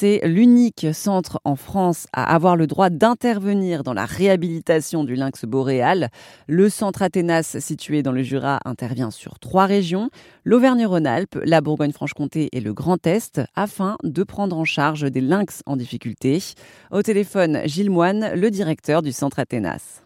c'est l'unique centre en France à avoir le droit d'intervenir dans la réhabilitation du lynx boréal. Le centre Athénas, situé dans le Jura, intervient sur trois régions, l'Auvergne-Rhône-Alpes, la Bourgogne-Franche-Comté et le Grand Est, afin de prendre en charge des lynx en difficulté. Au téléphone, Gilles Moine, le directeur du centre Athénas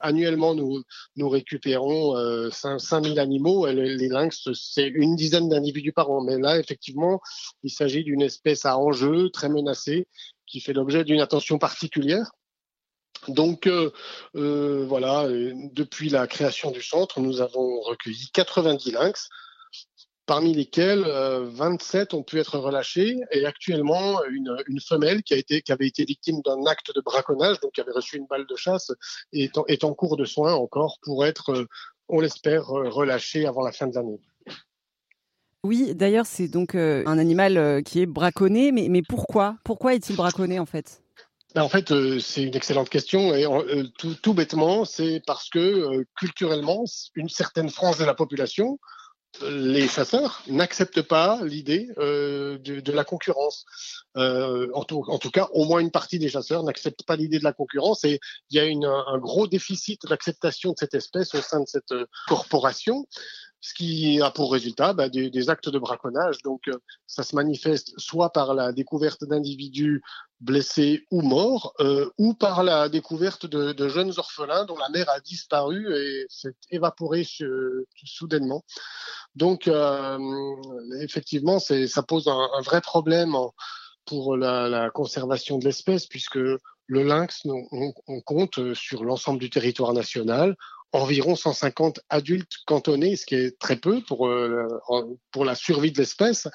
annuellement, nous, récupérons euh, 5000 animaux. Les lynx, c'est une dizaine d'individus par an. Mais là, effectivement, il s'agit d'une espèce à enjeu, très menacée, qui fait l'objet d'une attention particulière. Donc euh, euh, voilà, depuis la création du centre, nous avons recueilli 90 lynx parmi lesquels 27 euh, ont pu être relâchés et actuellement une, une femelle qui, a été, qui avait été victime d'un acte de braconnage, donc qui avait reçu une balle de chasse, est en, est en cours de soins encore pour être, euh, on l'espère, euh, relâchée avant la fin de l'année. Oui, d'ailleurs, c'est donc un animal qui est braconné, mais, mais pourquoi? Pourquoi est-il braconné en fait? Ben, en fait, c'est une excellente question et tout, tout, bêtement, c'est parce que culturellement, une certaine frange de la population les chasseurs n'acceptent pas l'idée euh, de, la concurrence. Euh, en, tout, cas, au moins une partie des chasseurs n'acceptent pas l'idée de la concurrence et il y a un gros déficit d'acceptation de cette espèce au sein de cette euh, corporation ce qui a pour résultat bah, des, actes de braconnage. Donc, euh, ça se manifeste soit par la découverte d'individus blessés ou morts, euh, ou par la découverte de, jeunes orphelins dont la mère a disparu et s'est évaporée soudainement. Donc, euh, effectivement, ça pose un, vrai problème pour la, conservation de l'espèce, puisque le lynx, on compte sur l'ensemble du territoire national environ 150 adultes cantonnés, ce qui est très peu pour, euh, pour la survie de l'espèce.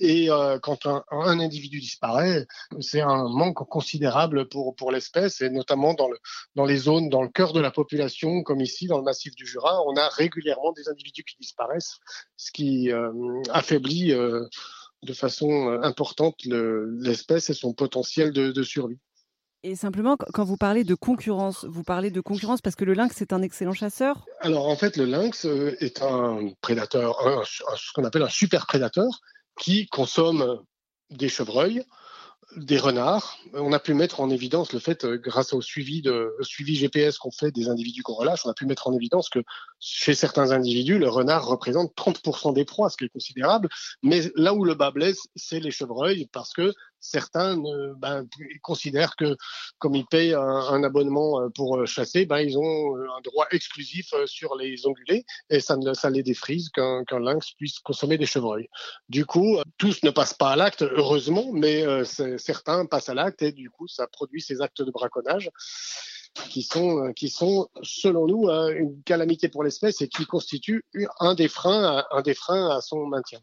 Et euh, quand un, individu disparaît, c'est un manque considérable pour, pour l'espèce, et notamment dans, le, dans les zones, dans le cœur de la population, comme ici, dans le massif du Jura, on a régulièrement des individus qui disparaissent, ce qui euh, affaiblit de façon importante l'espèce et son potentiel de survie. Et simplement, quand vous parlez de concurrence, vous parlez de concurrence parce que le lynx est un excellent chasseur? Alors en fait, le lynx euh, est un prédateur, ce qu'on appelle un super prédateur qui consomme des chevreuils, des renards. On a pu mettre en évidence le fait, euh, grâce au suivi, GPS qu'on fait des individus qu'on relâche, on a pu mettre en évidence que chez certains individus, le renard représente 30% des proies, ce qui est considérable. Mais là où le bas blesse, c'est les chevreuils, parce que certains ben, considèrent que comme ils payent un, abonnement euh, pour euh, chasser, ben, ils ont euh, un droit exclusif sur les ongulés et ça, ça les défrise qu'un lynx puisse consommer des chevreuils. Du coup, tous ne passent pas à l'acte, heureusement, mais certains passent à l'acte et du coup, ça produit ces actes de braconnage qui sont, qui sont, selon nous, une calamité pour l'espèce et qui constituent un des freins, un des freins à son maintien.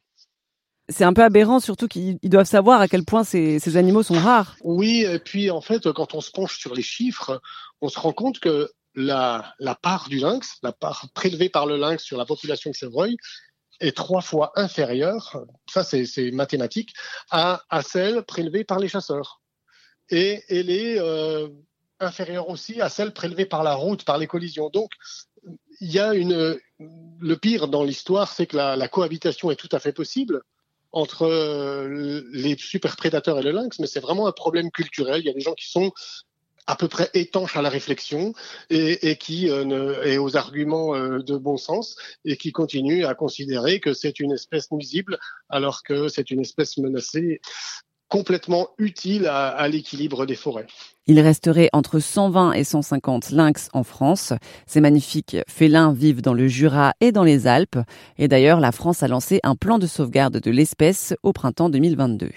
C'est un peu aberrant, surtout qu'ils doivent savoir à quel point ces, ces, animaux sont rares. Oui, et puis en fait, quand on se penche sur les chiffres, on se rend compte que la, la part du lynx, la part prélevée par le lynx sur la population de chevreuil, est trois fois inférieure, ça c'est mathématique, à, à celle prélevée par les chasseurs. Et elle est euh, inférieure aussi à celle prélevée par la route, par les collisions. Donc, il y a une. Le pire dans l'histoire, c'est que la, cohabitation est tout à fait possible entre euh, les super prédateurs et le lynx, mais c'est vraiment un problème culturel. Il y a des gens qui sont à peu près étanches à la réflexion et, qui euh, aux arguments euh, de bon sens et qui continuent à considérer que c'est une espèce nuisible alors que c'est une espèce menacée complètement utile à, l'équilibre des forêts. Il resterait entre 120 et 150 lynx en France. Ces magnifiques félins vivent dans le Jura et dans les Alpes. Et d'ailleurs, la France a lancé un plan de sauvegarde de l'espèce au printemps 2022.